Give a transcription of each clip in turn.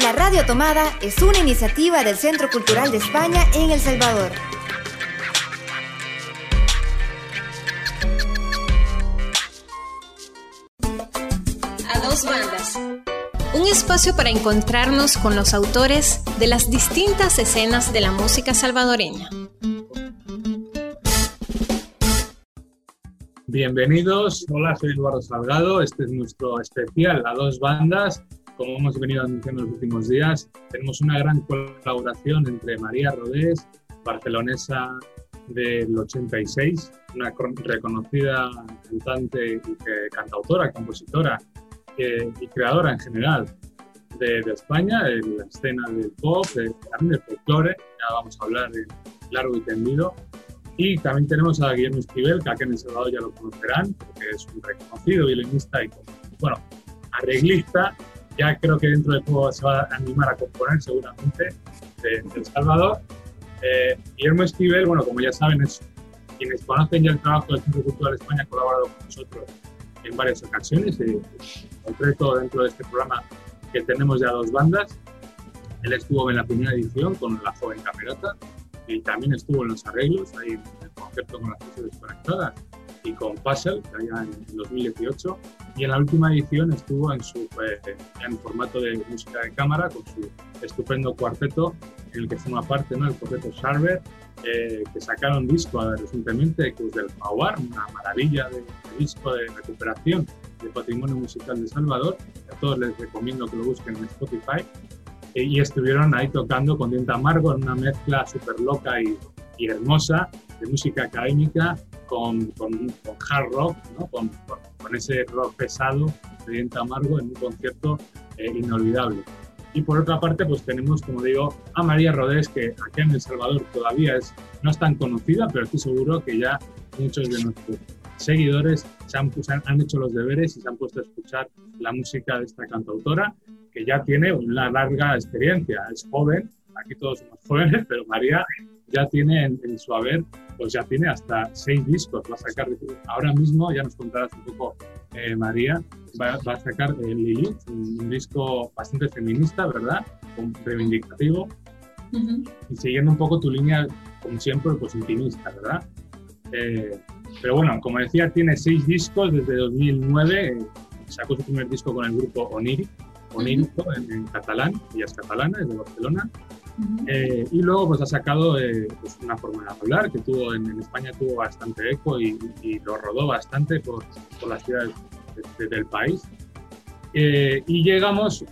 La Radio Tomada es una iniciativa del Centro Cultural de España en El Salvador. A dos bandas. Un espacio para encontrarnos con los autores de las distintas escenas de la música salvadoreña. Bienvenidos, hola, soy Eduardo Salgado, este es nuestro especial a dos bandas. Como hemos venido anunciando en los últimos días, tenemos una gran colaboración entre María Rodés, barcelonesa del 86, una reconocida cantante y cantautora, compositora y creadora en general de, España, de la escena del pop, de, también del folclore, ya vamos a hablar de largo y tendido, y también tenemos a Guillermo Esquivel, que aquí en El Salvador ya lo conocerán, porque es un reconocido violinista y, bueno, arreglista. Ya creo que dentro de poco se va a animar a componer seguramente de, El Salvador. Eh, Guillermo Esquivel, bueno, como ya saben, es quienes conocen ya el trabajo del Centro Cultural de España, ha colaborado con nosotros en varias ocasiones, y, en concreto dentro de este programa que tenemos ya dos bandas. Él estuvo en la primera edición con La Joven Camerata, y también estuvo en los arreglos, ahí en el concierto con las cosas desconectadas y con Puzzle, que había en 2018. Y en la última edición estuvo en, su, eh, en formato de música de cámara con su estupendo cuarteto en el que forma parte ¿no? el cuarteto Sharber, eh, que sacaron disco recientemente, Cruz del Jaguar, una maravilla de, disco de recuperación del patrimonio musical de Salvador. A todos les recomiendo que lo busquen en Spotify y estuvieron ahí tocando con Diente Amargo en una mezcla súper loca y, y, hermosa de música académica con, con, hard rock, ¿no? con, con, ese rock pesado de Diente Amargo en un concierto eh, inolvidable. Y por otra parte, pues tenemos, como digo, a María Rodés, que aquí en El Salvador todavía es, no es tan conocida, pero estoy seguro que ya muchos de nuestros seguidores se han, han hecho los deberes y se han puesto a escuchar la música de esta cantautora que ya tiene una larga experiencia, es joven, aquí todos somos jóvenes, pero María ya tiene en, su haber, pues ya tiene hasta seis discos, va a sacar, ahora mismo, ya nos contarás un poco eh, María, va, a sacar el Lilith, un, disco bastante feminista, ¿verdad? reivindicativo, y siguiendo un poco tu línea, como siempre, pues intimista, ¿verdad? Eh, pero bueno, como decía, tiene seis discos desde 2009, eh, sacó su primer disco con el grupo Oniri, onírico en, catalán, ella es catalana, es de Barcelona. Eh, y luego pues ha sacado eh, pues, una forma de hablar que tuvo en, España tuvo bastante eco y, lo rodó bastante por, por las ciudades del país. Eh, y llegamos,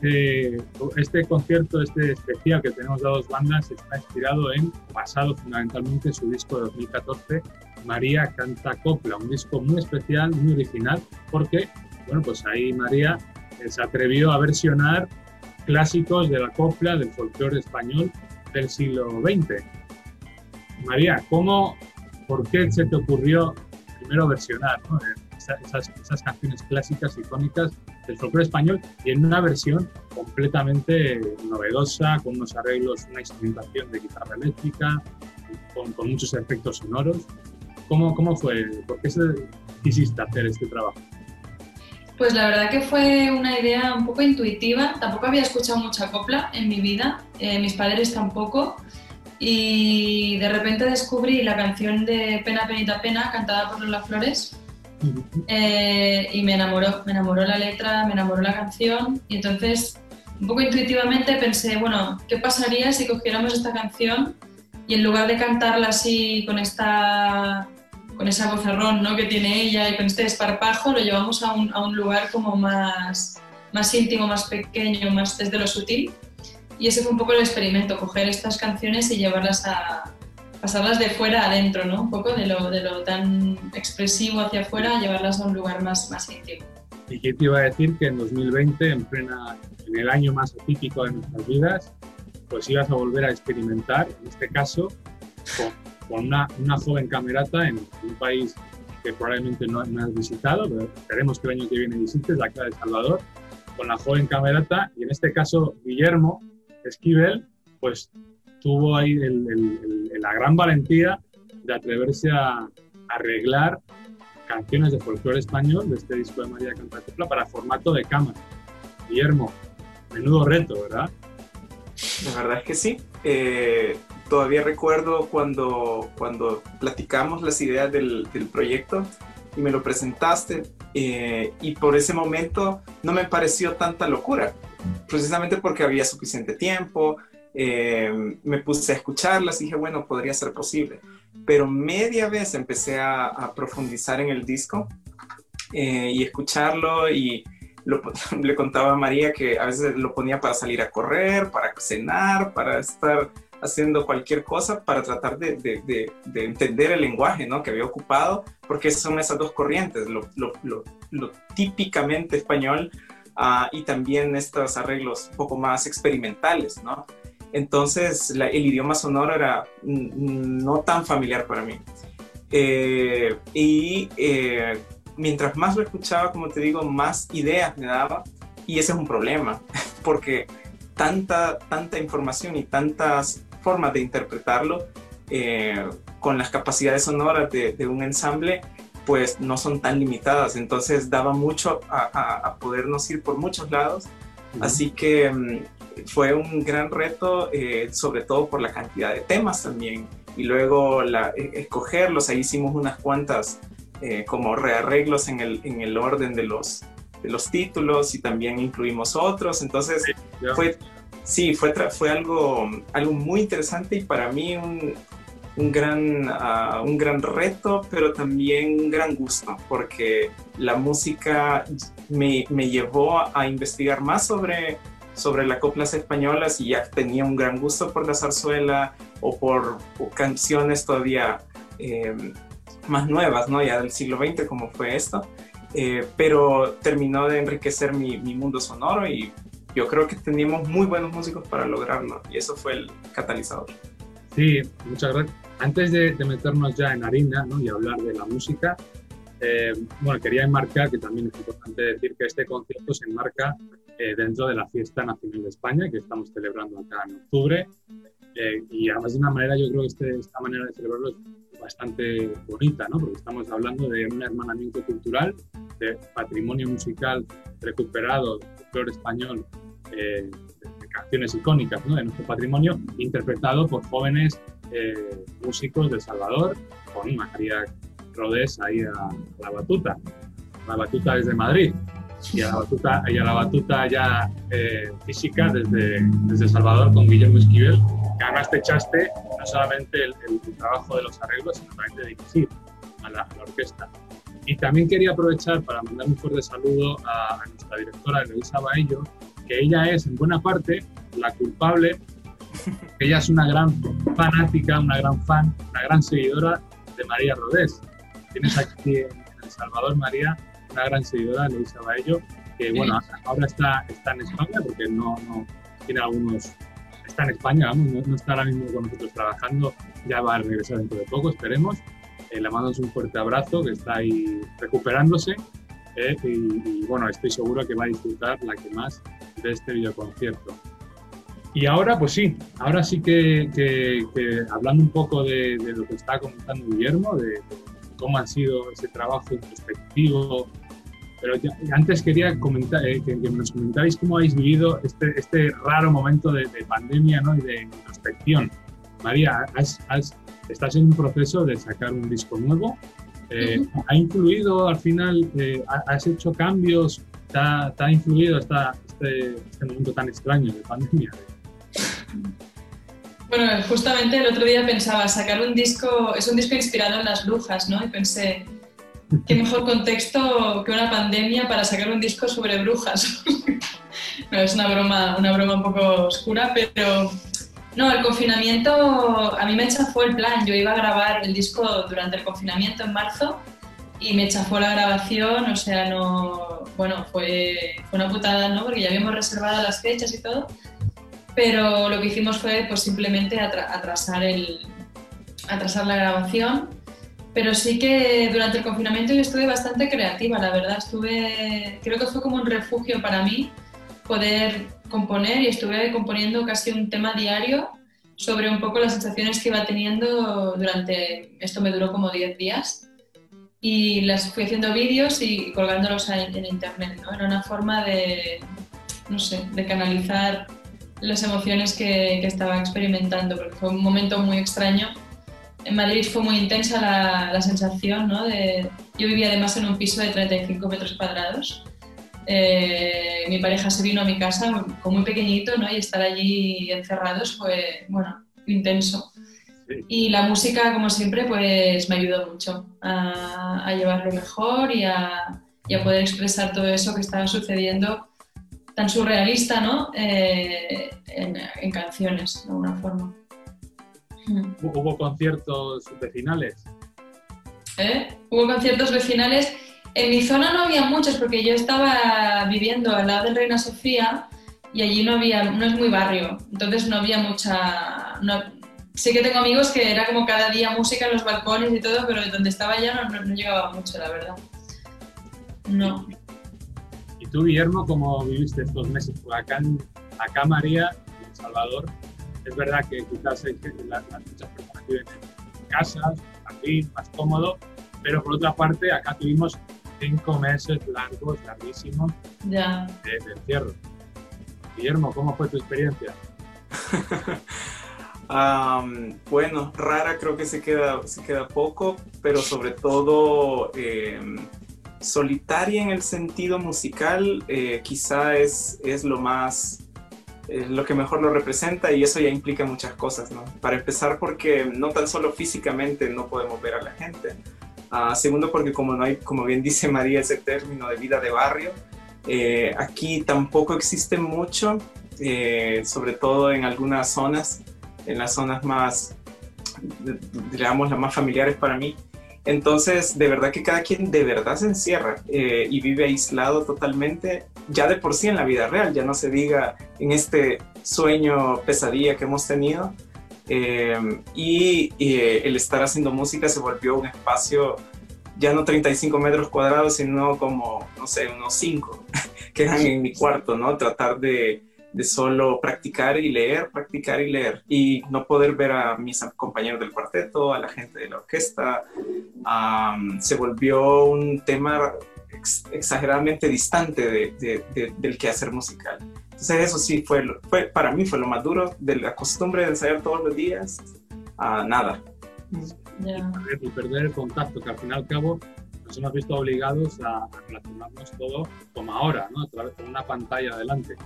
este concierto, este especial que tenemos de dos bandas está inspirado en, basado fundamentalmente en su disco de 2014, María Canta Copla, un disco muy especial, muy original, porque, bueno, pues ahí María se atrevió a versionar clásicos de la copla del folclore español del siglo XX. María, ¿cómo, por qué se te ocurrió primero versionar esas, canciones clásicas, icónicas del folclore español y en una versión completamente novedosa, con unos arreglos, una instrumentación de guitarra eléctrica, con, muchos efectos sonoros? ¿Cómo, cómo fue? ¿Por qué quisiste hacer este trabajo? Pues la verdad que fue una idea un poco intuitiva. Tampoco había escuchado mucha copla en mi vida, eh, mis padres tampoco. Y de repente descubrí la canción de Pena, Penita, Pena, cantada por Lola Flores. Eh, y me enamoró, me enamoró la letra, me enamoró la canción. Y entonces, un poco intuitivamente pensé, bueno, ¿qué pasaría si cogiéramos esta canción y en lugar de cantarla así con esta con esa vocerrón ¿no? que tiene ella y con este desparpajo, lo llevamos a un, a un lugar como más, más íntimo, más pequeño, más desde lo sutil. Y ese fue un poco el experimento, coger estas canciones y llevarlas a pasarlas de fuera adentro, ¿no? Un poco de lo, de lo tan expresivo hacia afuera, llevarlas a un lugar más, más íntimo. ¿Y qué te iba a decir? Que en 2020, en, plena, en el año más atípico de nuestras vidas, pues ibas a volver a experimentar, en este caso, con con una, una joven camerata en, un país que probablemente no, has visitado, pero esperemos que el año que viene visites, la cara de Salvador, con la joven camerata, y en este caso Guillermo Esquivel, pues tuvo ahí la gran valentía de atreverse a arreglar canciones de folclore español de este disco de María Cantacopla para formato de cámara. Guillermo, menudo reto, ¿verdad? La verdad es que sí. Eh, todavía recuerdo cuando, cuando platicamos las ideas del, del proyecto y me lo presentaste eh, y por ese momento no me pareció tanta locura, precisamente porque había suficiente tiempo, eh, me puse a escucharlas y dije, bueno, podría ser posible. Pero media vez empecé a, profundizar en el disco eh, y escucharlo y le contaba a María que a veces lo ponía para salir a correr, para cenar, para estar haciendo cualquier cosa para tratar de, de, de, entender el lenguaje ¿no? que había ocupado, porque son esas dos corrientes, lo, lo, lo, típicamente español uh, y también estos arreglos un poco más experimentales. ¿no? Entonces la, el idioma sonoro era no tan familiar para mí. Eh, y eh, mientras más lo escuchaba, como te digo, más ideas me daba. Y ese es un problema, porque tanta, tanta información y tantas formas de interpretarlo eh, con las capacidades sonoras de, un ensamble, pues no son tan limitadas. Entonces daba mucho a, podernos ir por muchos lados. Así que mm, fue un gran reto, eh, sobre todo por la cantidad de temas también. Y luego la, e, escogerlos, ahí hicimos unas cuantas eh, como rearreglos en el, en el orden de los, de los títulos y también incluimos otros. Entonces fue sí, fue, fue algo, algo muy interesante y para mí un, un gran, ah, un gran reto, pero también un gran gusto, porque la música me, me llevó a, investigar más sobre, sobre las coplas españolas y ya tenía un gran gusto por la zarzuela o por canciones todavía eh, más nuevas, ¿no? ya del siglo XX como fue esto. Eh, pero terminó de enriquecer mi, mi mundo sonoro y yo creo que teníamos muy buenos músicos para lograrlo y eso fue el catalizador. Sí, muchas gracias. Antes de, meternos ya en harina ¿no? y hablar de la música, eh, bueno, quería enmarcar que también es importante decir que este concierto se enmarca eh, dentro de la Fiesta Nacional de España que estamos celebrando acá en octubre. Eh, y además de una manera, yo creo que este, esta manera de celebrarlo es bastante bonita, ¿no? porque estamos hablando de un hermanamiento cultural, de patrimonio musical recuperado, flor español eh, de canciones icónicas de nuestro patrimonio, interpretado por jóvenes eh, músicos de El Salvador, con María Rodés ahí a, la batuta. La batuta desde Madrid y a la batuta, y a la batuta ya eh, física desde, desde El Salvador con Guillermo Esquivel, que además te echaste no solamente el, trabajo de los arreglos, sino también de dirigir a la, orquesta. Y también quería aprovechar para mandar un fuerte saludo a, nuestra directora, Eloisa Baello, que ella es en buena parte la culpable, ella es una gran fanática, una gran fan, una gran seguidora de María Rodés. Tienes aquí en El Salvador, María, una gran seguidora, Eloisa Baello, que bueno, ahora está, está en España porque no, no tiene algunos está en España, vamos, no, está ahora mismo con nosotros trabajando, ya va a regresar dentro de poco, esperemos. Eh, le mandamos un fuerte abrazo, que está ahí recuperándose. Eh, y, bueno, estoy seguro que va a disfrutar la que más de este videoconcierto. Y ahora, pues sí, ahora sí que, hablando un poco de, lo que está comentando Guillermo, de, cómo ha sido ese trabajo introspectivo, pero antes quería comentar, eh, que, nos comentarais cómo habéis vivido este, este raro momento de, pandemia ¿no? y de introspección. María, estás en un proceso de sacar un disco nuevo. Eh, ¿Ha influido al final, eh, has hecho cambios? ¿Te ha, influido esta, este, este, momento tan extraño de pandemia? Bueno, justamente el otro día pensaba, sacar un disco, es un disco inspirado en las brujas, ¿no? Y pensé, qué mejor contexto que una pandemia para sacar un disco sobre brujas. no, es una broma, una broma un poco oscura, pero no, el confinamiento a mí me chafó el plan. Yo iba a grabar el disco durante el confinamiento en marzo y me chafó la grabación, o sea, no, bueno, fue, una putada, ¿no? Porque ya habíamos reservado las fechas y todo, pero lo que hicimos fue pues simplemente atrasar, el, atrasar la grabación pero sí que durante el confinamiento yo estuve bastante creativa, la verdad. Estuve, creo que fue como un refugio para mí poder componer y estuve componiendo casi un tema diario sobre un poco las sensaciones que iba teniendo durante, esto me duró como 10 días y las fui haciendo vídeos y colgándolos en, internet, ¿no? Era una forma de, no sé, de canalizar las emociones que, que, estaba experimentando, porque fue un momento muy extraño. En Madrid fue muy intensa la, la sensación, ¿no? De, yo vivía además en un piso de 35 metros cuadrados. Eh, mi pareja se vino a mi casa con muy pequeñito, ¿no? Y estar allí encerrados fue, bueno, intenso. Y la música, como siempre, pues me ayudó mucho a, a llevarlo mejor y a, y a poder expresar todo eso que estaba sucediendo tan surrealista, ¿no? Eh, en, en, canciones, de alguna forma. ¿Hubo conciertos vecinales? ¿Eh? Hubo conciertos vecinales. En mi zona no había muchos porque yo estaba viviendo al lado de Reina Sofía y allí no había, no es muy barrio, entonces no había mucha... No, sí que tengo amigos que era como cada día música en los balcones y todo, pero donde estaba ya no, no, no llegaba mucho, la verdad. No. ¿Y tú, Guillermo, cómo viviste estos meses? Pues acá, acá María, en El Salvador, es verdad que quizás hay, las, las muchas personas viven en casas, jardín, más cómodo, pero por otra parte, acá tuvimos cinco meses largos, larguísimos ya. de, de encierro. Guillermo, ¿cómo fue tu experiencia? um, bueno, rara creo que se queda, se queda poco, pero sobre todo eh, solitaria en el sentido musical, eh, quizá es, es lo más, lo que mejor lo representa y eso ya implica muchas cosas, ¿no? Para empezar porque no tan solo físicamente no podemos ver a la gente, uh, segundo porque como no hay, como bien dice María, ese término de vida de barrio, eh, aquí tampoco existe mucho, eh, sobre todo en algunas zonas, en las zonas más, digamos, las más familiares para mí, entonces, de verdad que cada quien de verdad se encierra eh, y vive aislado totalmente, ya de por sí en la vida real, ya no se diga en este sueño pesadilla que hemos tenido. Eh, y, y eh, el estar haciendo música se volvió un espacio ya no 35 metros cuadrados, sino como, no sé, unos 5 que eran en mi cuarto, ¿no? Tratar de, de solo practicar y leer, practicar y leer, y no poder ver a mis compañeros del cuarteto, a la gente de la orquesta, um, se volvió un tema ex exageradamente distante de, de, de, del quehacer musical. Entonces eso sí fue, fue, para mí fue lo más duro, de la costumbre de ensayar todos los días, a nada. Yeah. Y, perder, el contacto, que al fin y al cabo nos hemos visto obligados a, a relacionarnos todo como ahora, ¿no? a través de una pantalla adelante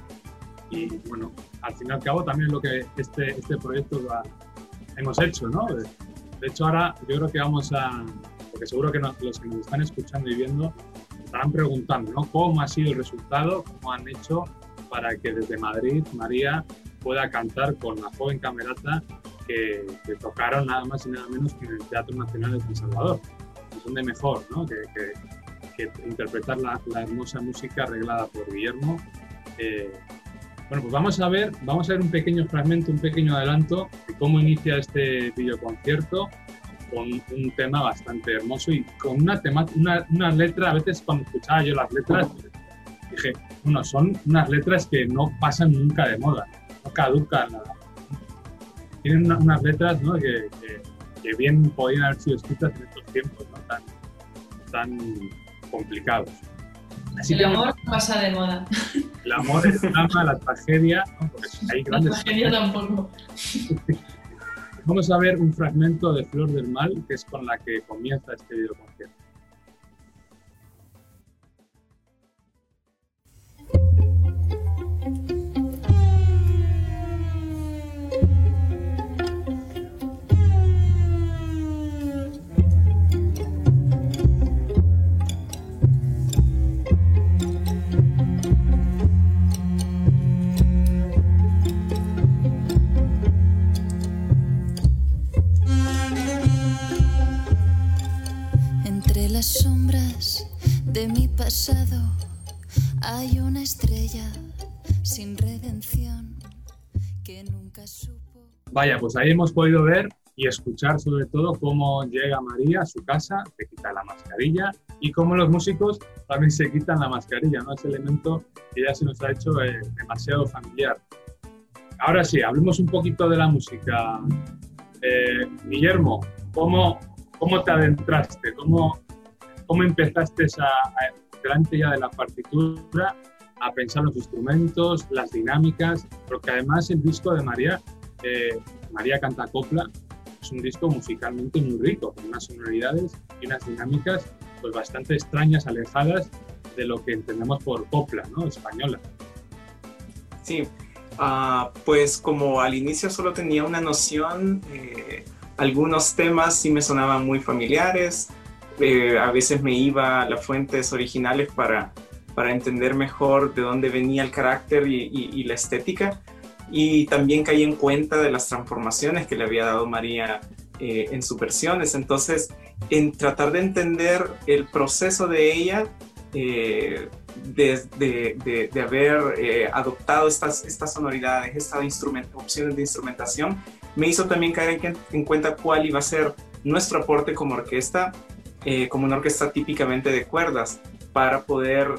y bueno, al fin y al cabo también lo que este, este proyecto va, hemos hecho, ¿no? De, de, hecho ahora yo creo que vamos a, porque seguro que nos, los que nos están escuchando y viendo estarán preguntando, ¿no? ¿Cómo ha sido el resultado? ¿Cómo han hecho para que desde Madrid María pueda cantar con la joven camerata que, que tocaron nada más y nada menos que en el Teatro Nacional de San Salvador? Es donde mejor, ¿no? Que, que, que interpretar la, la, hermosa música arreglada por Guillermo eh, bueno, pues vamos a ver, vamos a ver un pequeño fragmento, un pequeño adelanto de cómo inicia este videoconcierto con un tema bastante hermoso y con una, tema, una, una letra, a veces cuando escuchaba yo las letras, dije, bueno, son unas letras que no pasan nunca de moda, no caducan. Tienen una, unas letras ¿no? que, que, que, bien podían haber sido escritas en estos tiempos ¿no? tan, tan complicados. Así el que amor no pasa de moda. El amor es drama, la tragedia, ¿no? porque hay grandes. La tragedia tampoco. Vamos a ver un fragmento de Flor del Mal, que es con la que comienza este videoconcierto. Vaya, pues ahí hemos podido ver y escuchar sobre todo cómo llega María a su casa, se quita la mascarilla y cómo los músicos también se quitan la mascarilla, ¿no? Ese elemento que ya se nos ha hecho eh, demasiado familiar. Ahora sí, hablemos un poquito de la música. Eh, Guillermo, ¿cómo, ¿cómo te adentraste? ¿Cómo, cómo empezaste a, a, delante ya de la partitura a pensar los instrumentos, las dinámicas, porque además el disco de María, eh, María canta copla, es un disco musicalmente muy rico, con unas sonoridades y unas dinámicas pues bastante extrañas, alejadas de lo que entendemos por copla, ¿no? Española. Sí, uh, pues como al inicio solo tenía una noción, eh, algunos temas sí me sonaban muy familiares, eh, a veces me iba a las fuentes originales para, para entender mejor de dónde venía el carácter y, la estética, y también caí en cuenta de las transformaciones que le había dado María eh, en sus versiones. Entonces, en tratar de entender el proceso de ella, eh, de, de, haber eh, adoptado estas, estas sonoridades, estas opciones de instrumentación, me hizo también caer en, en, cuenta cuál iba a ser nuestro aporte como orquesta, eh, como una orquesta típicamente de cuerdas, para poder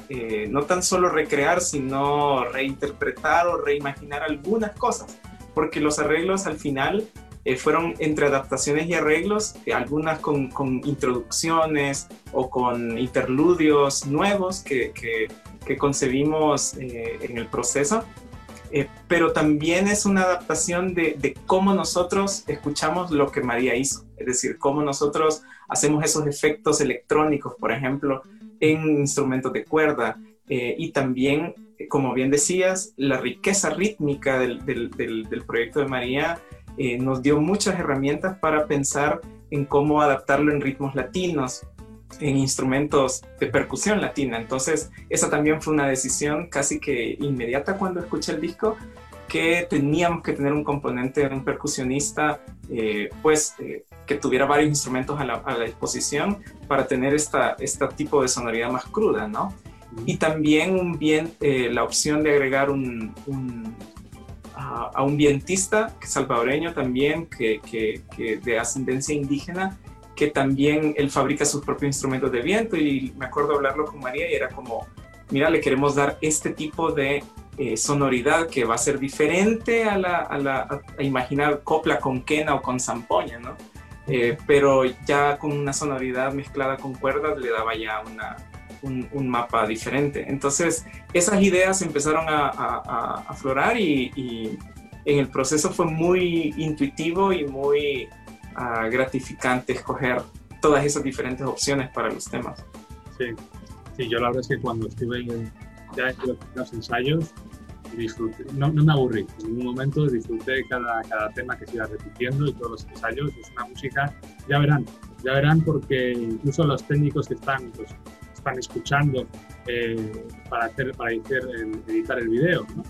no tan solo recrear, sino reinterpretar o reimaginar algunas cosas, porque los arreglos al final eh, fueron entre adaptaciones y arreglos, eh, algunas con, con, introducciones o con interludios nuevos que, que, que concebimos eh, en el proceso, pero también es una adaptación de, de, cómo nosotros escuchamos lo que María hizo, es decir, cómo nosotros hacemos esos efectos electrónicos, por ejemplo, en instrumentos de cuerda, y también, como bien decías, la riqueza rítmica del, del, del, proyecto de María eh, nos dio muchas herramientas para pensar en cómo adaptarlo en ritmos latinos, en instrumentos de percusión latina. Entonces, esa también fue una decisión casi que inmediata cuando escuché el disco, que teníamos que tener un componente, un percusionista, eh, pues, eh, que tuviera varios instrumentos a la, disposición para tener esta, este tipo de sonoridad más cruda, ¿no? Y también bien, la opción de agregar un, a, un vientista salvadoreño también, que, que, de ascendencia indígena, que también él fabrica sus propios instrumentos de viento y me acuerdo hablarlo con María y era como, mira, le queremos dar este tipo de eh, sonoridad que va a ser diferente a, la, a, la, a imaginar copla con quena o con zampoña, ¿no? Eh, pero ya con una sonoridad mezclada con cuerdas le daba ya una, un, mapa diferente. Entonces, esas ideas empezaron a, aflorar y, en el proceso fue muy intuitivo y muy ah, gratificante escoger todas esas diferentes opciones para los temas. Sí, sí yo la verdad es que cuando estuve en, ya en los ensayos, disfruté, no, no, me aburrí, en ningún momento disfruté cada, cada tema que se iba repitiendo y todos los ensayos. Es una música, ya verán, ya verán porque incluso los técnicos que están pues, están escuchando eh, para, hacer, para editar el video. ¿no?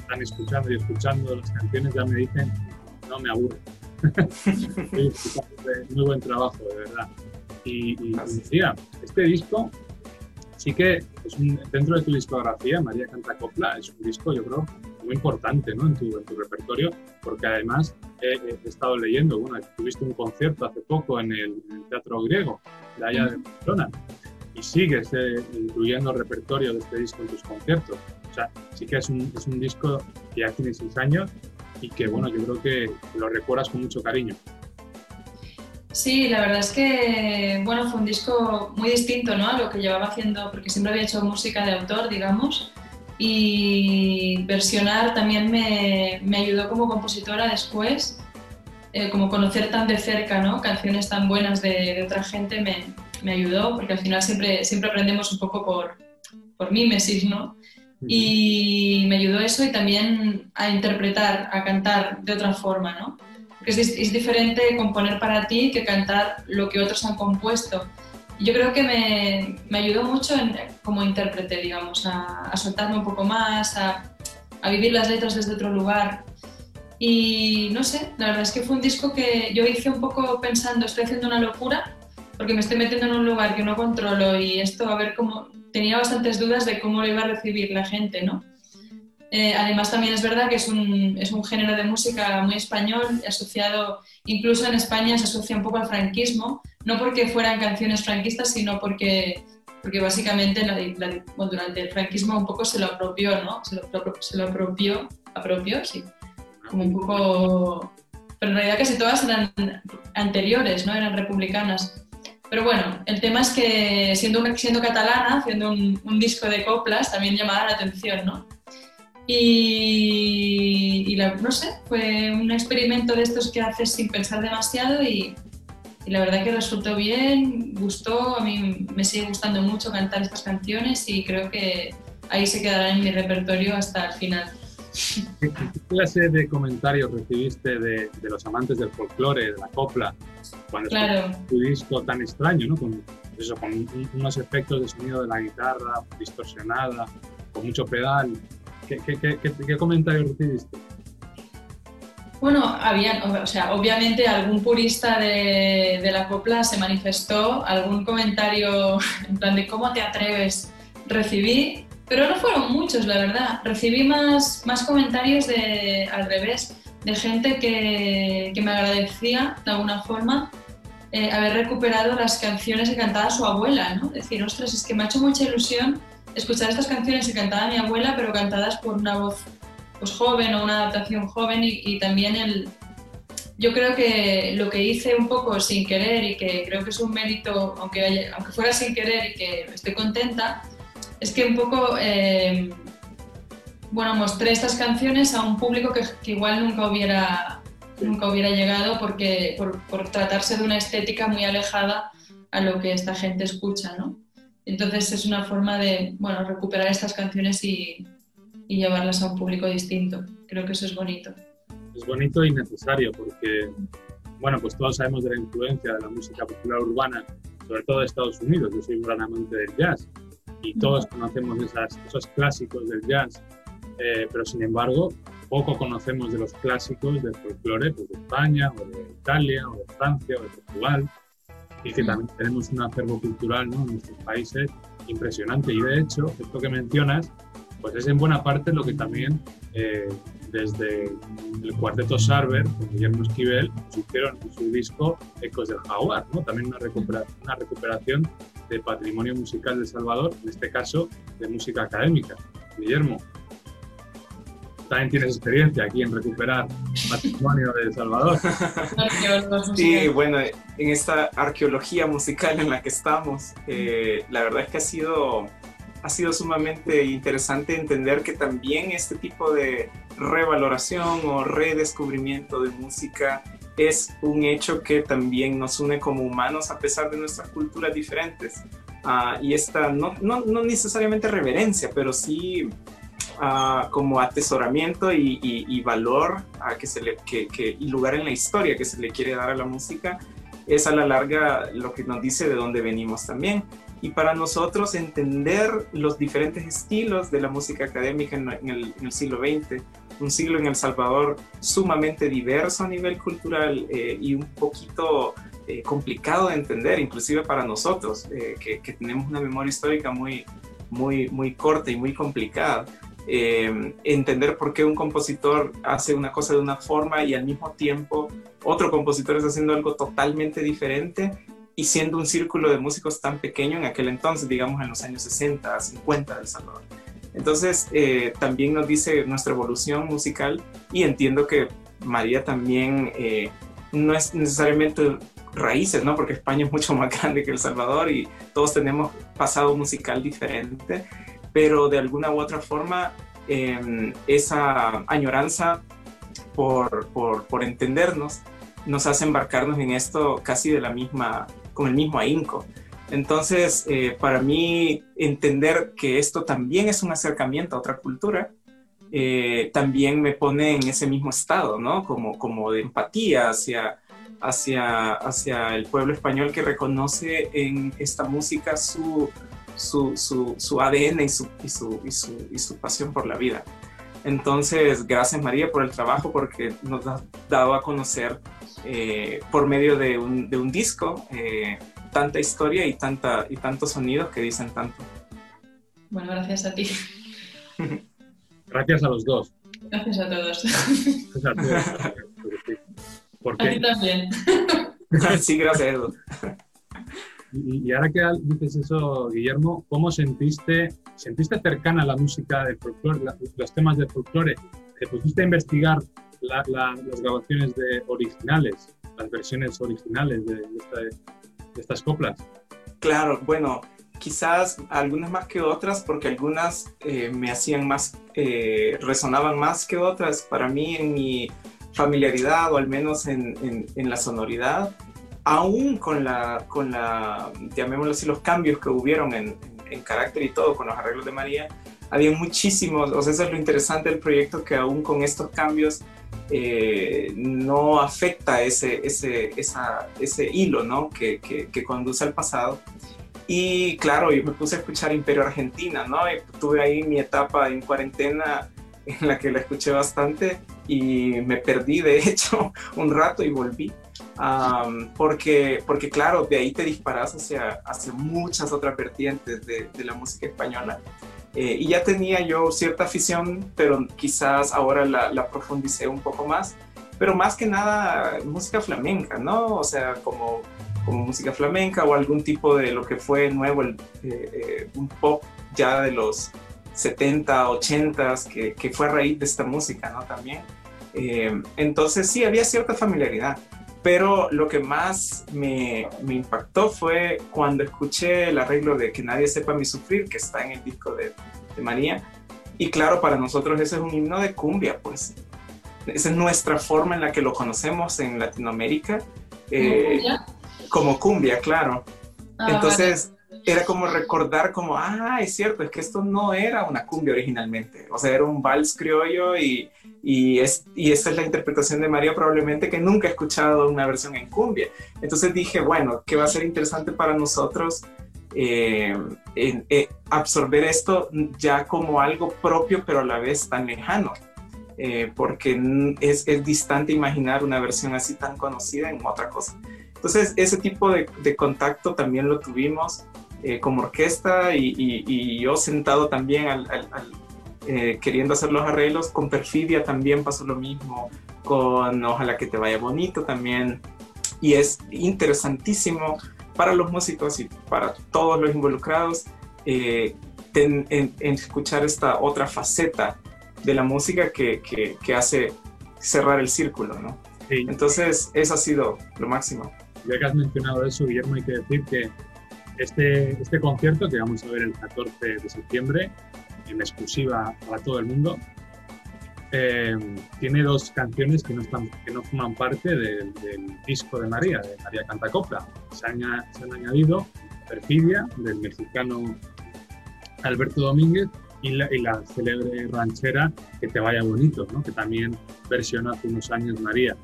Están escuchando y escuchando las canciones, ya me dicen, no me aburre. muy buen trabajo, de verdad. Y, y, decía, este disco sí que es un, dentro de tu discografía, María Canta Copla, es un disco, yo creo, muy importante ¿no? en, tu, en tu repertorio, porque además he, estado leyendo, bueno, tuviste un concierto hace poco en el, Teatro Griego, de allá de Barcelona, y sigues eh, incluyendo el repertorio de este disco en tus conciertos. O sea, sí que es un, es un disco que ya tiene seis años y que, bueno, yo creo que lo recuerdas con mucho cariño. Sí, la verdad es que, bueno, fue un disco muy distinto, ¿no? A lo que llevaba haciendo, porque siempre había hecho música de autor, digamos, y versionar también me, me ayudó como compositora después, eh, como conocer tan de cerca, ¿no? Canciones tan buenas de, de otra gente me, me ayudó, porque al final siempre, siempre aprendemos un poco por, por mímesis, ¿no? Y me ayudó eso y también a interpretar, a cantar de otra forma, ¿no? Porque es, es diferente componer para ti que cantar lo que otros han compuesto. Y yo creo que me, me ayudó mucho en, como intérprete, digamos, a, a soltarme un poco más, a, a vivir las letras desde otro lugar. Y no sé, la verdad es que fue un disco que yo hice un poco pensando, estoy haciendo una locura, porque me estoy metiendo en un lugar que no controlo y esto a ver cómo tenía bastantes dudas de cómo lo iba a recibir la gente, ¿no? Eh, además también es verdad que es un, es un, género de música muy español, asociado, incluso en España se asocia un poco al franquismo, no porque fueran canciones franquistas, sino porque, porque básicamente durante el franquismo un poco se lo apropió, ¿no? Se lo, se lo apropió, apropió, sí, como un poco... Pero en realidad casi todas eran anteriores, ¿no? Eran republicanas. Pero bueno, el tema es que siendo, siendo catalana, haciendo un, un disco de coplas, también llamaba la atención, ¿no? Y, no sé, fue un experimento de estos que haces sin pensar demasiado y, la verdad que resultó bien, gustó, a mí me sigue gustando mucho cantar estas canciones y creo que ahí se quedarán en mi repertorio hasta el final. ¿Qué, clase de comentarios recibiste de, los amantes del folclore, de la copla, cuando claro. tu disco tan extraño, ¿no? con, eso, con unos efectos de sonido de la guitarra distorsionada, con mucho pedal? ¿Qué, comentarios recibiste? Bueno, había, o sea, obviamente algún purista de, la copla se manifestó, algún comentario en plan de cómo te atreves recibí, pero no fueron muchos, la verdad. Recibí más, más comentarios de, al revés, de gente que, me agradecía de alguna forma eh, haber recuperado las canciones que cantaba su abuela, ¿no? Decir, ostras, es que me ha hecho mucha ilusión escuchar estas canciones que cantaba mi abuela, pero cantadas por una voz pues, joven o una adaptación joven y, también el... Yo creo que lo que hice un poco sin querer y que creo que es un mérito, aunque, aunque fuera sin querer y que estoy contenta, es que un poco, eh, bueno, mostré estas canciones a un público que, igual nunca hubiera, nunca hubiera llegado porque, por, por tratarse de una estética muy alejada a lo que esta gente escucha, ¿no? Entonces es una forma de bueno, recuperar estas canciones y, llevarlas a un público distinto. Creo que eso es bonito. Es bonito y necesario porque, bueno, pues todos sabemos de la influencia de la música popular urbana, sobre todo de Estados Unidos. Yo soy un gran amante del jazz y todos conocemos esas, esos clásicos del jazz, eh, pero sin embargo poco conocemos de los clásicos del folclore pues, de España o de Italia o de Francia o de Portugal y que también tenemos un acervo cultural ¿no? en nuestros países impresionante. Y de hecho, esto que mencionas, pues es en buena parte lo que también eh, desde el cuarteto Sarver, con Guillermo Esquivel, hicieron en su disco Ecos del Jaguar, ¿no? también una recuperación, una recuperación de patrimonio musical de Salvador, en este caso de música académica. Guillermo, también tienes experiencia aquí en recuperar patrimonio de El Salvador. Sí, bueno, en esta arqueología musical en la que estamos, eh, la verdad es que ha sido, ha sido sumamente interesante entender que también este tipo de revaloración o redescubrimiento de música es un hecho que también nos une como humanos a pesar de nuestras culturas diferentes. Ah, y esta, no, no, no necesariamente reverencia, pero sí como atesoramiento y, valor a que se le, que, y lugar en la historia que se le quiere dar a la música, es a la larga lo que nos dice de dónde venimos también. Y para nosotros entender los diferentes estilos de la música académica en, el, siglo XX, un siglo en El Salvador sumamente diverso a nivel cultural eh, y un poquito eh, complicado de entender, inclusive para nosotros, eh, que, que, tenemos una memoria histórica muy, muy, muy corta y muy complicada. Eh, entender por qué un compositor hace una cosa de una forma y al mismo tiempo otro compositor está haciendo algo totalmente diferente y siendo un círculo de músicos tan pequeño en aquel entonces, digamos en los años 60, 50 del Salvador. Entonces, eh, también nos dice nuestra evolución musical y entiendo que María también eh, no es necesariamente raíces, ¿no? Porque España es mucho más grande que El Salvador y todos tenemos pasado musical diferente, pero de alguna u otra forma em, esa añoranza por, por, por, entendernos nos hace embarcarnos en esto casi de la misma, con el mismo ahínco. Entonces, eh, para mí, entender que esto también es un acercamiento a otra cultura, eh, también me pone en ese mismo estado, ¿no? Como, como de empatía hacia, hacia, hacia el pueblo español que reconoce en esta música su, su, su, su ADN y su, y, su, y, su, y su pasión por la vida. Entonces, gracias María por el trabajo porque nos ha dado a conocer eh, por medio de un, de un disco eh, tanta historia y, tanta, y tantos sonidos que dicen tanto. Bueno, gracias a ti. Gracias a los dos. Gracias a todos. Gracias a todos. A ti también. sí, gracias Edu. Y, ahora que dices eso, Guillermo, ¿cómo sentiste, sentiste cercana la música del folclore, los temas del folclore? ¿Te pusiste a investigar las grabaciones de originales, las versiones originales de, estas coplas? Claro, bueno, quizás algunas más que otras, porque algunas eh, me hacían más, eh, resonaban más que otras. Para mí, en mi familiaridad o al menos en, en, la sonoridad, aún con la, con la, llamémoslo así, los cambios que hubieron en, en, carácter y todo, con los arreglos de María, había muchísimos, o sea, eso es lo interesante del proyecto, que aún con estos cambios eh, no afecta ese, ese, esa, ese hilo ¿no? que, que, que, conduce al pasado. Y claro, yo me puse a escuchar Imperio Argentina, ¿no? Y tuve ahí mi etapa en cuarentena en la que la escuché bastante y me perdí de hecho un rato y volví. Porque, porque claro, de ahí te disparas hacia, hacia muchas otras vertientes de, de la música española. Eh, y ya tenía yo cierta afición, pero quizás ahora la, la, profundicé un poco más. Pero más que nada música flamenca, ¿no? O sea, como, como música flamenca o algún tipo de lo que fue nuevo, el, eh, eh, un pop ya de los 70, 80, que, que fue a raíz de esta música, ¿no? También. Eh, entonces sí, había cierta familiaridad, pero lo que más me, me, impactó fue cuando escuché el arreglo de Que nadie sepa mi sufrir, que está en el disco de, de María. Y claro, para nosotros ese es un himno de cumbia, pues. Esa es nuestra forma en la que lo conocemos en Latinoamérica. Eh, como cumbia, claro. Ah, Entonces, era como recordar como, ah, es cierto, es que esto no era una cumbia originalmente, o sea, era un vals criollo y, y, es, y esa es la interpretación de María probablemente que nunca he escuchado una versión en cumbia. Entonces dije, bueno, ¿qué va a ser interesante para nosotros eh, eh, absorber esto ya como algo propio, pero a la vez tan lejano? Eh, porque es, es, distante imaginar una versión así tan conocida en otra cosa. Entonces, ese tipo de, de contacto también lo tuvimos. Eh, como orquesta y, yo sentado también eh, queriendo hacer los arreglos. Con Perfidia también pasó lo mismo, con Ojalá que te vaya bonito también. Y es interesantísimo para los músicos y para todos los involucrados eh, en, escuchar esta otra faceta de la música que, que, hace cerrar el círculo, ¿no? Entonces, eso ha sido lo máximo. Ya que has mencionado eso, Guillermo, hay que decir que este, este concierto que vamos a ver el 14 de septiembre en exclusiva para todo el mundo eh, tiene dos canciones que no, que no forman parte del, disco de María, de María Cantacopla. Se han, se han añadido Perfidia, del mexicano Alberto Domínguez, y la, y la, célebre ranchera Que te vaya bonito, ¿no? que también versionó hace unos años María.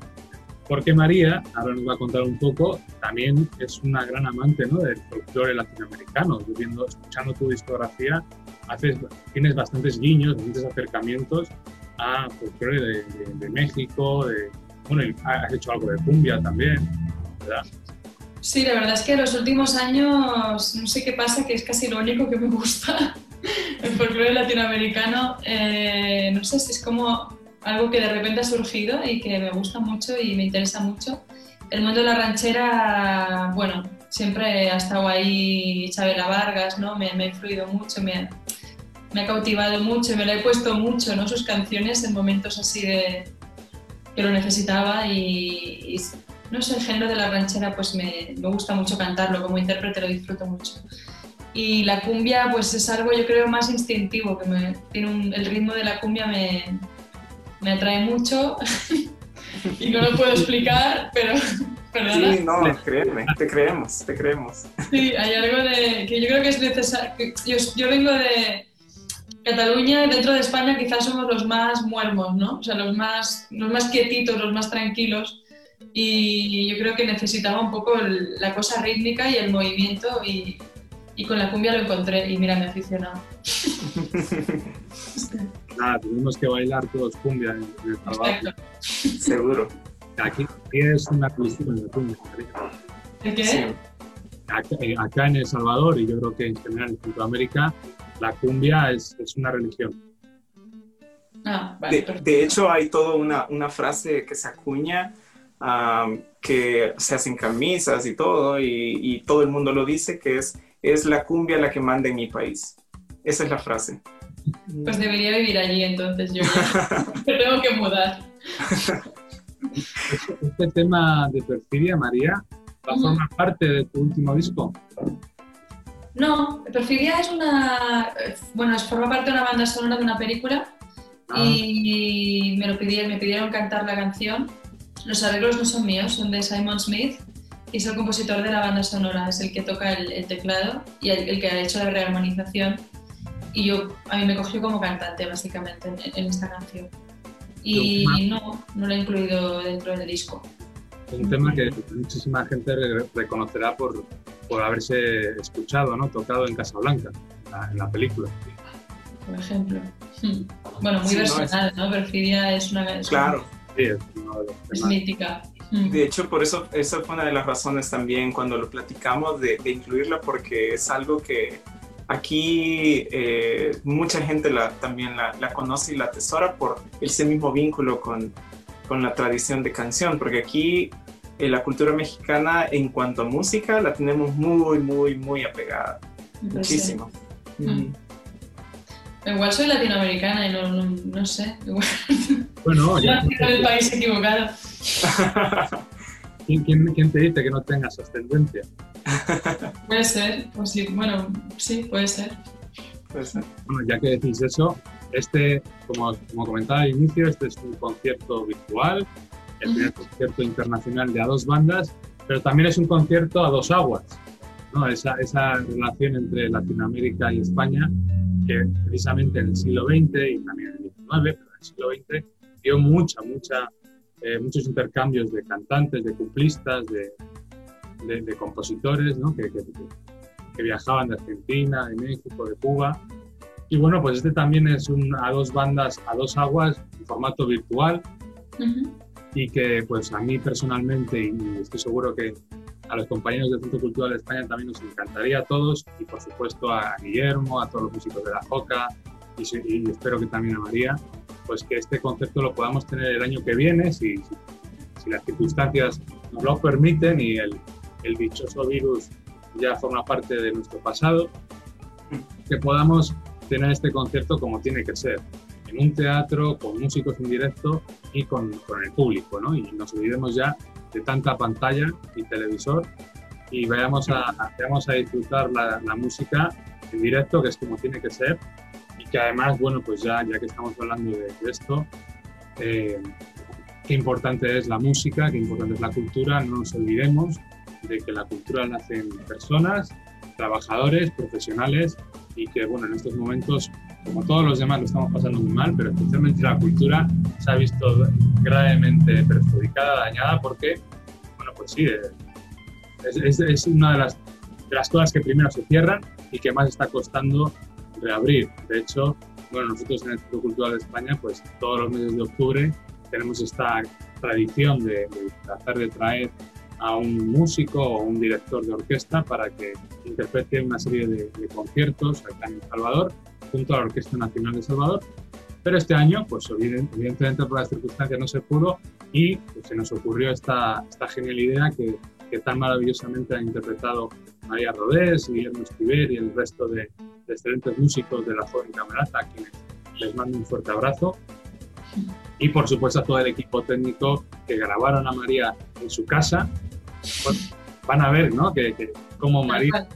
Porque María, ahora nos va a contar un poco, también es una gran amante ¿no? del folclore latinoamericano. Viendo, escuchando tu discografía, haces, tienes bastantes guiños, bastantes acercamientos a folclore de, de, México, de, bueno, has hecho algo de cumbia también, ¿verdad? Sí, la verdad es que en los últimos años, no sé qué pasa, que es casi lo único que me gusta, el folclore latinoamericano. Eh, no sé si es como algo que de repente ha surgido y que me gusta mucho y me interesa mucho. El mundo de la ranchera, bueno, siempre ha estado ahí Chabela Vargas, ¿no? Me, ha influido mucho, me, ha cautivado mucho, me lo he puesto mucho, ¿no? Sus canciones en momentos así de que lo necesitaba y, no sé, el género de la ranchera pues me, me, gusta mucho cantarlo, como intérprete lo disfruto mucho. Y la cumbia pues es algo yo creo más instintivo, que tiene el ritmo de la cumbia me, me atrae mucho y no lo puedo explicar, pero... ¿perdona? Sí, no, créeme, te creemos, te creemos. Sí, hay algo de que yo creo que es necesario. Yo, yo vengo de Cataluña, dentro de España quizás somos los más muermos, ¿no? O sea, los más, los más quietitos, los más tranquilos. Y yo creo que necesitaba un poco la cosa rítmica y el movimiento y, y con la cumbia lo encontré y mira, me he aficionado. Nada, tenemos que bailar todos cumbia en, el trabajo. Seguro. Aquí, es una cultura de cumbia. ¿De qué? Eh, acá, en El Salvador y yo creo que en general en Centroamérica, la cumbia es, es una religión. Ah, vale, de, hecho, hay toda una, una frase que se acuña que se hacen camisas y todo, y, y todo el mundo lo dice, que es es la cumbia la que manda en mi país. Esa es la frase. Pues debería vivir allí entonces yo. Me tengo que mudar. Este tema de perfidia, María, ¿Va a formar parte de tu último disco? No, Perfidia es una. Bueno, forma parte de una banda sonora de una película Ah. y me, lo pidieron, me pidieron cantar la canción. Los arreglos no son míos, son de Simon Smith y es el compositor de la banda sonora, es el que toca el, el teclado y el, el que ha hecho la rearmonización. Y yo, a mí me cogió como cantante, básicamente, en, en esta canción. Y no, no lo he incluido dentro del disco. Un tema que muchísima gente re- reconocerá por, por haberse escuchado, ¿no? Tocado en Casablanca, en la, en la película. por ejemplo. Hmm. Bueno, muy Sí, no, es- personal, ¿no? Perfidia es una es, Claro. Sí, es uno de los es mítica. Hmm. De hecho, por eso, esa fue una de las razones también cuando lo platicamos de, de incluirla, porque es algo que aquí eh, mucha gente la, también la, la conoce y la atesora por ese mismo vínculo con, con la tradición de canción, porque aquí eh, la cultura mexicana en cuanto a música la tenemos muy, muy, muy apegada, Pues sí. muchísimo. Mm. Mm. Igual soy latinoamericana y no, no, no sé. Igual Bueno, ya, el país equivocado. ¿quién, quién, quién te dice que no tengas ascendencia? Puede ser, pues sí, bueno, sí, puede ser. Pues, eh, Bueno, ya que decís eso, este, como, como comentaba al inicio, este es un concierto virtual, el primer concierto internacional de a dos bandas, pero también es un concierto a dos aguas, ¿no? Esa, esa relación entre Latinoamérica y España, que precisamente en el siglo XX y también en el XIX, pero en el siglo XX, dio mucha, mucha, eh, muchos intercambios de cantantes, de cuplistas, de, de, de compositores, ¿no? Que, que- que viajaban de Argentina, de México, de Cuba. Y bueno, pues este también es un, a dos bandas, a dos aguas, en formato virtual Ujú. y que pues a mí personalmente y estoy seguro que a los compañeros del Centro Cultural de España también nos encantaría a todos y por supuesto a Guillermo, a todos los músicos de la JOCA y, y espero que también a María, pues que este concierto lo podamos tener el año que viene si, si, las circunstancias nos lo permiten y el, el dichoso virus ya forma parte de nuestro pasado, que podamos tener este concierto como tiene que ser, en un teatro, con músicos en directo y con, con el público, ¿no? Y nos olvidemos ya de tanta pantalla y televisor y vayamos a, vayamos a disfrutar la, la música en directo, que es como tiene que ser, que además, bueno, pues ya, ya que estamos hablando de, de esto, eh, qué importante es la música, qué importante es la cultura, no nos olvidemos de que la cultura la hacen personas, trabajadores, profesionales, y que, bueno, en estos momentos como todos los demás lo estamos pasando muy mal, pero especialmente la cultura se ha visto gravemente perjudicada, dañada, porque, bueno, pues sí, eh, es, es- es una de las, de las cosas que primero se cierran y que más está costando reabrir. De hecho, bueno, nosotros en el Centro Cultural de España, pues todos los meses de octubre tenemos esta tradición de, de tratar de traer a un músico o un director de orquesta para que interprete una serie de, de conciertos acá en El Salvador junto a la Orquesta Nacional de Salvador. Pero este año, pues evident- evidentemente por las circunstancias no se pudo y pues, se nos ocurrió esta, esta genial idea que, que tan maravillosamente han interpretado María Rodés, Guillermo Esquiver y el resto de, de excelentes músicos de la joven camerata, a quienes les mando un fuerte abrazo. Y por supuesto a todo el equipo técnico que grabaron a María en su casa. Van a ver, ¿no? Que, que cómo María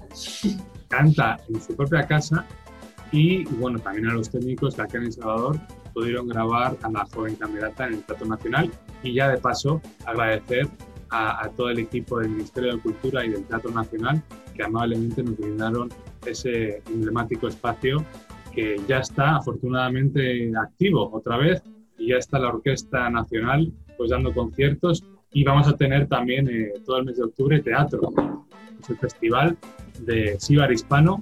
canta en su propia casa y bueno, también a los técnicos que acá en El Salvador pudieron grabar a la joven camerata en el Teatro Nacional y ya de paso agradecer a, a todo el equipo del Ministerio de Cultura y del Teatro Nacional que amablemente nos brindaron ese emblemático espacio que ya está afortunadamente activo otra vez y ya está la Orquesta Nacional pues dando conciertos y vamos a tener también eh, todo el mes de octubre teatro, es el festival de Sibar Hispano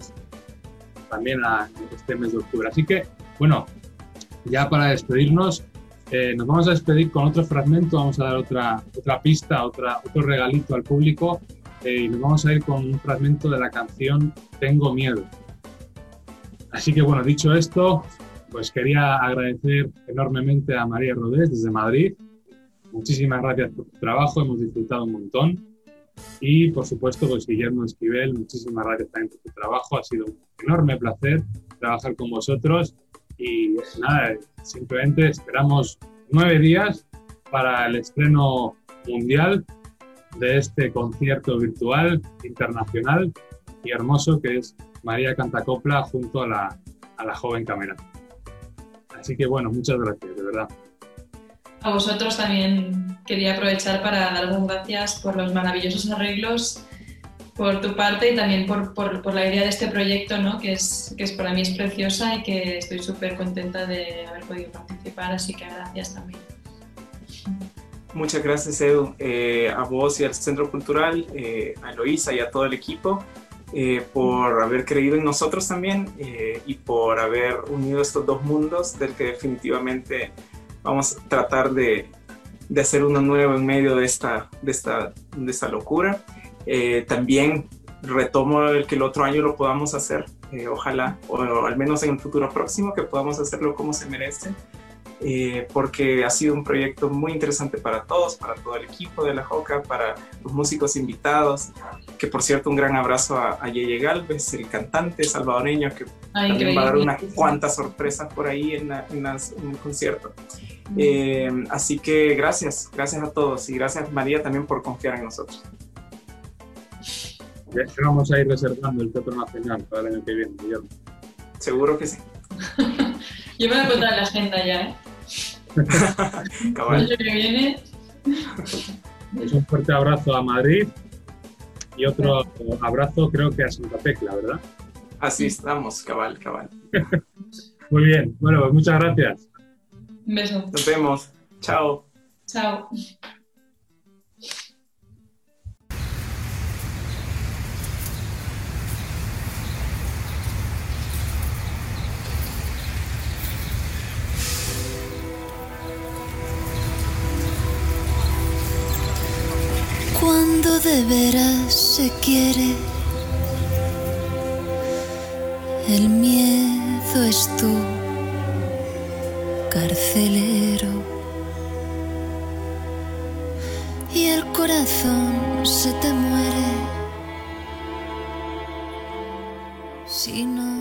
también a este mes de octubre. Así que, bueno, ya para despedirnos, eh, nos vamos a despedir con otro fragmento, vamos a dar otra, otra pista, otra, otro regalito al público eh, y nos vamos a ir con un fragmento de la canción Tengo Miedo. Así que, bueno, dicho esto, pues quería agradecer enormemente a María Rodés desde Madrid. Muchísimas gracias por tu trabajo, hemos disfrutado un montón. Y por supuesto, pues Guillermo Esquivel, muchísimas gracias también por tu trabajo. Ha sido un enorme placer trabajar con vosotros. Y nada, simplemente esperamos nueve días para el estreno mundial de este concierto virtual internacional y hermoso que es María Cantacopla junto a la, a la joven cámara. Así que bueno, muchas gracias, de verdad. A vosotros también quería aprovechar para dar las gracias por los maravillosos arreglos, por tu parte y también por, por, por la idea de este proyecto, ¿no? que, es, que es para mí es preciosa y que estoy súper contenta de haber podido participar, así que gracias también. Muchas gracias, Edu, eh, a vos y al Centro Cultural, eh, a Eloisa y a todo el equipo. Eh, por haber creído en nosotros también y por haber unido estos dos mundos del que definitivamente vamos a tratar de, de hacer uno nuevo en medio de esta, de esta, de esta locura. También retomo el que el otro año lo podamos hacer, ojalá, o, o al menos en el futuro próximo, que podamos hacerlo como se merece. Eh, porque ha sido un proyecto muy interesante para todos, para todo el equipo de la JOCA, para los músicos invitados, que por cierto un gran abrazo a, a Yeye Galvez, el cantante salvadoreño, que Ay, también va a dar unas cuantas sorpresas por ahí en, la- en las- en el concierto. Eh, así que gracias, gracias a todos y gracias María también por confiar en nosotros. Ya que vamos a ir reservando el Teatro Nacional para el año que viene, Guillermo. Seguro que sí. Yo me voy a apuntar en la agenda ya, ¿eh? Cabal. Pues un fuerte abrazo a Madrid y otro abrazo creo que a Santa Tecla, ¿verdad? Así estamos, cabal, cabal. Muy bien, bueno, pues muchas gracias. un beso. Nos vemos. Chao. Chao. De veras se quiere, el miedo es tu carcelero. Y el corazón se te muere. Si no